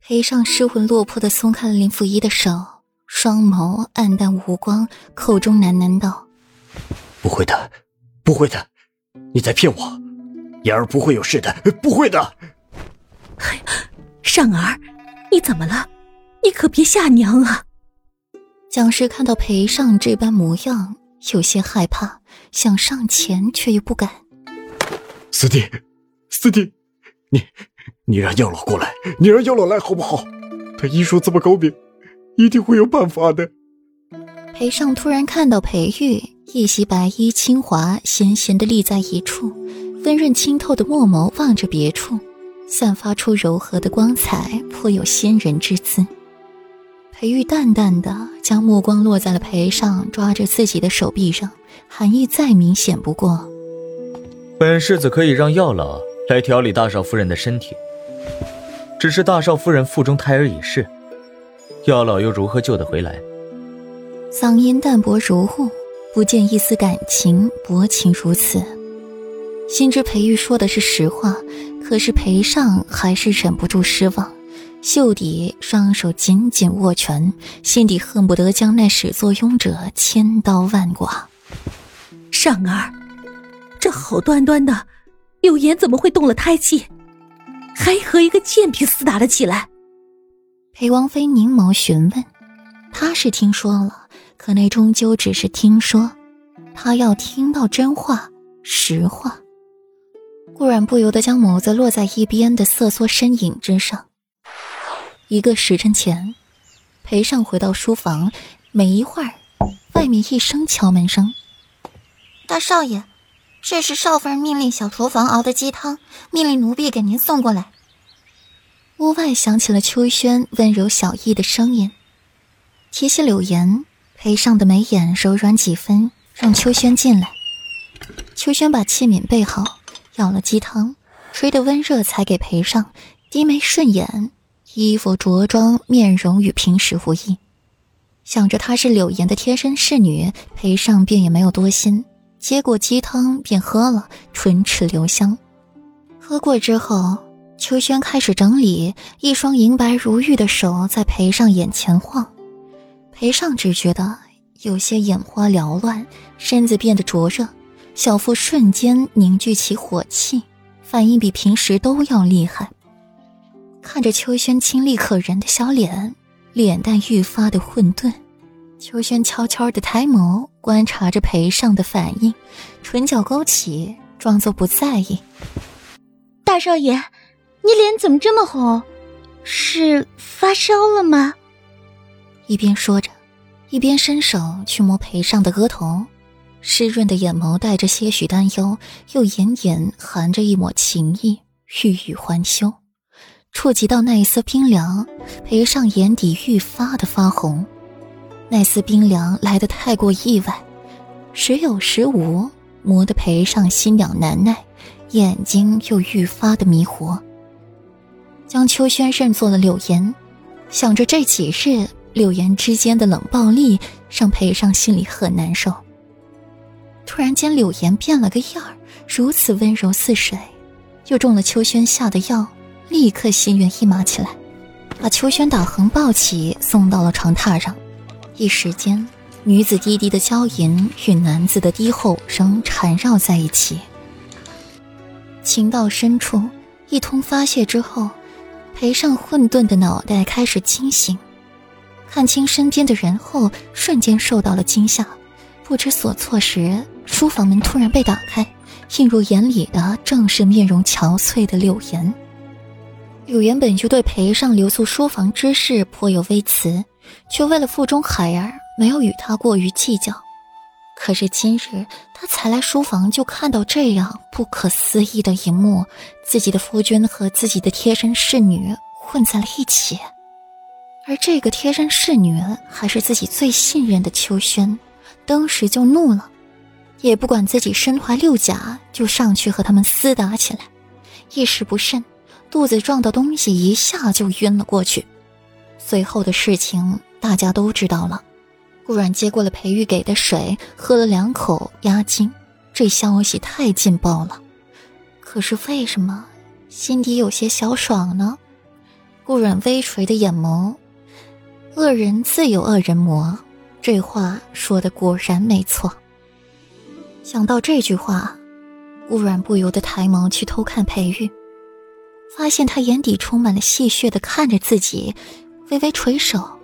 裴尚失魂落魄的松开了林甫一的手，双眸黯淡无光，口中喃喃道：“不会的，不会的，你在骗我，言儿不会有事的，不会的。”哎，尚儿，你怎么了？你可别吓娘啊！蒋氏看到裴尚这般模样，有些害怕，想上前却又不敢。四弟，四弟，你。你让药老过来，你让药老来好不好？他医术这么高明，一定会有办法的。裴尚突然看到裴玉一袭白衣轻华，闲闲的立在一处，温润清透的墨眸望着别处，散发出柔和的光彩，颇有仙人之姿。裴玉淡淡的将目光落在了裴尚抓着自己的手臂上，含义再明显不过。本世子可以让药老。来调理大少夫人的身体，只是大少夫人腹中胎儿已逝，药老又如何救得回来？嗓音淡薄如雾，不见一丝感情，薄情如此。心知裴玉说的是实话，可是裴尚还是忍不住失望，袖底双手紧紧握拳，心底恨不得将那始作俑者千刀万剐。尚儿，这好端端的。柳岩怎么会动了胎气，还和一个贱婢厮打了起来？裴王妃凝眸询问，他是听说了，可那终究只是听说，他要听到真话、实话。顾然不由得将眸子落在一边的瑟缩身影之上。一个时辰前，裴尚回到书房，没一会儿，外面一声敲门声：“大少爷。”这是少夫人命令小厨房熬的鸡汤，命令奴婢给您送过来。屋外响起了秋轩温柔小意的声音。提起柳岩，裴尚的眉眼柔软几分，让秋轩进来。秋轩把器皿备好，舀了鸡汤，吹得温热，才给裴尚。低眉顺眼，衣服着装面容与平时无异。想着她是柳岩的贴身侍女，裴尚便也没有多心。接过鸡汤便喝了，唇齿留香。喝过之后，秋轩开始整理，一双银白如玉的手在裴尚眼前晃。裴尚只觉得有些眼花缭乱，身子变得灼热，小腹瞬间凝聚起火气，反应比平时都要厉害。看着秋轩清丽可人的小脸，脸蛋愈发的混沌。秋轩悄悄的抬眸观察着裴尚的反应，唇角勾起，装作不在意。大少爷，你脸怎么这么红？是发烧了吗？一边说着，一边伸手去摸裴尚的额头，湿润的眼眸带着些许担忧，又隐隐含着一抹情意，欲语还休。触及到那一丝冰凉，裴尚眼底愈发的发红。那丝冰凉来得太过意外，时有时无，磨得裴尚心痒难耐，眼睛又愈发的迷惑。将秋轩认作了柳岩，想着这几日柳岩之间的冷暴力，让裴尚心里很难受。突然间，柳岩变了个样儿，如此温柔似水，又中了秋轩下的药，立刻心猿意马起来，把秋轩打横抱起，送到了床榻上。一时间，女子低低的娇吟与男子的低吼声缠绕在一起。情到深处，一通发泄之后，裴尚混沌的脑袋开始清醒，看清身边的人后，瞬间受到了惊吓，不知所措时，书房门突然被打开，映入眼里的正是面容憔悴的柳岩。柳岩本就对裴尚留宿书房之事颇有微词。却为了腹中孩儿，没有与他过于计较。可是今日他才来书房，就看到这样不可思议的一幕：自己的夫君和自己的贴身侍女混在了一起，而这个贴身侍女还是自己最信任的秋轩。当时就怒了，也不管自己身怀六甲，就上去和他们厮打起来。一时不慎，肚子撞到东西，一下就晕了过去。随后的事情大家都知道了，顾阮接过了裴玉给的水，喝了两口压惊。这消息太劲爆了，可是为什么心底有些小爽呢？顾阮微垂的眼眸，恶人自有恶人磨，这话说的果然没错。想到这句话，顾阮不由得抬眸去偷看裴玉，发现他眼底充满了戏谑的看着自己，微微垂首。